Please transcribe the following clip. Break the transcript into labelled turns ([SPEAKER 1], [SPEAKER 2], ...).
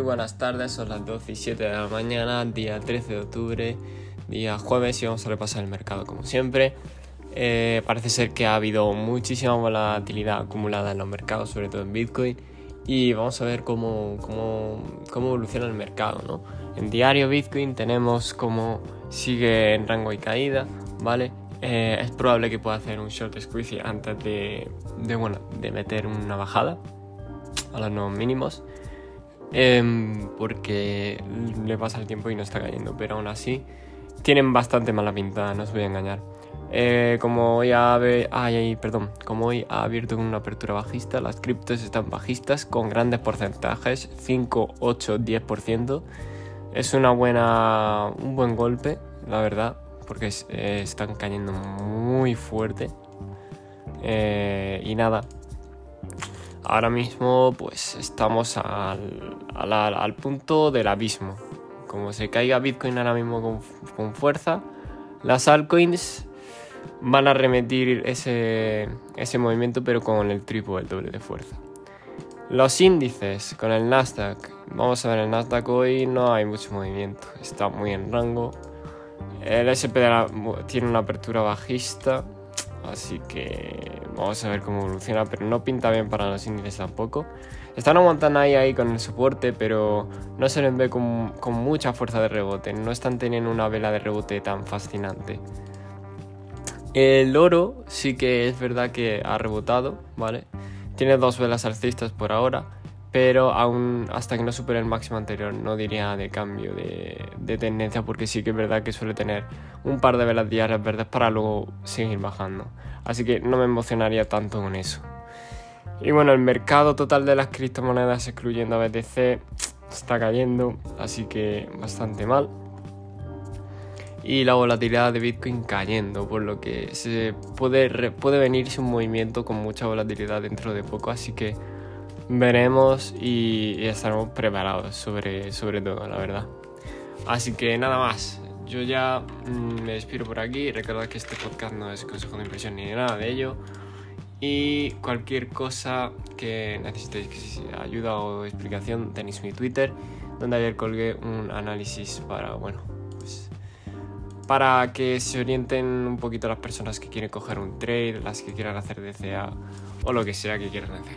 [SPEAKER 1] buenas tardes, son las 12 y 7 de la mañana, día 13 de octubre, día jueves y vamos a repasar el mercado como siempre. Eh, parece ser que ha habido muchísima volatilidad acumulada en los mercados, sobre todo en Bitcoin, y vamos a ver cómo, cómo, cómo evoluciona el mercado. ¿no? En diario Bitcoin tenemos cómo sigue en rango y caída, ¿vale? Eh, es probable que pueda hacer un short squeeze antes de, de, bueno, de meter una bajada a los nuevos mínimos. Em, porque le pasa el tiempo y no está cayendo, pero aún así tienen bastante mala pinta, no os voy a engañar. Eh, como hoy ha, perdón, como hoy ha abierto con una apertura bajista, las criptos están bajistas con grandes porcentajes, 5, 8, 10%. Es una buena, un buen golpe, la verdad, porque eh, están cayendo muy fuerte. Eh, y nada, ahora mismo pues estamos al, al, punto del abismo. Como se caiga Bitcoin ahora mismo con, fuerza, las altcoins van a remitir ese, ese movimiento pero con el triple, el doble de fuerza. Los índices con el Nasdaq, vamos a ver el Nasdaq hoy no hay mucho movimiento, está muy en rango. El SP tiene una apertura bajista, Así que vamos a ver cómo evoluciona, pero no pinta bien para los índices tampoco. Están aguantando ahí, ahí con el soporte, pero no se les ve con, con mucha fuerza de rebote. No están teniendo una vela de rebote tan fascinante. El oro sí que es verdad que ha rebotado, ¿vale? Tiene dos velas alcistas por ahora, pero aún hasta que no supere el máximo anterior no diría de cambio de, tendencia porque sí que es verdad que suele tener un par de velas diarias verdes para luego seguir bajando. Así que no me emocionaría tanto con eso. Y bueno, el mercado total de las criptomonedas, excluyendo a BTC, está cayendo, así que bastante mal. Y la volatilidad de Bitcoin cayendo, por lo que se puede, puede venirse un movimiento con mucha volatilidad dentro de poco, así que veremos y, estaremos preparados sobre, sobre todo, la verdad. Así que nada más, yo ya mm, me despido por aquí. Recordad que este podcast no es consejo de impresión ni nada de ello. Y cualquier cosa que necesitéis, ayuda o explicación, tenéis mi Twitter, donde ayer colgué un análisis para, bueno, pues, para que se orienten un poquito las personas que quieren coger un trade, las que quieran hacer DCA o lo que sea que quieran hacer.